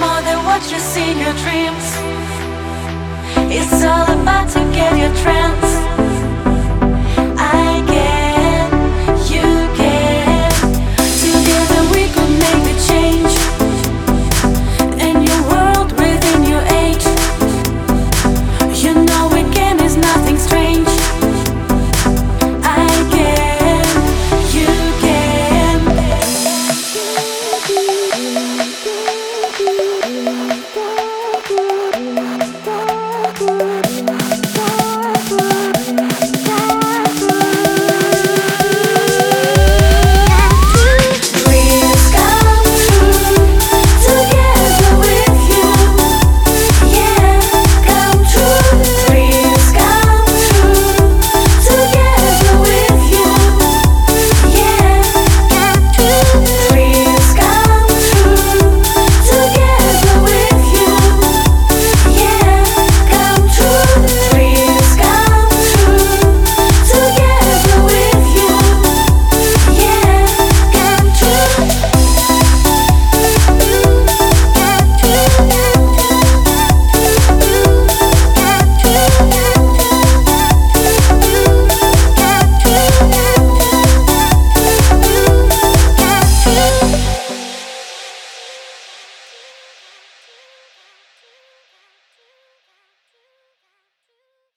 More than what you see in your dreams. It's all about to get your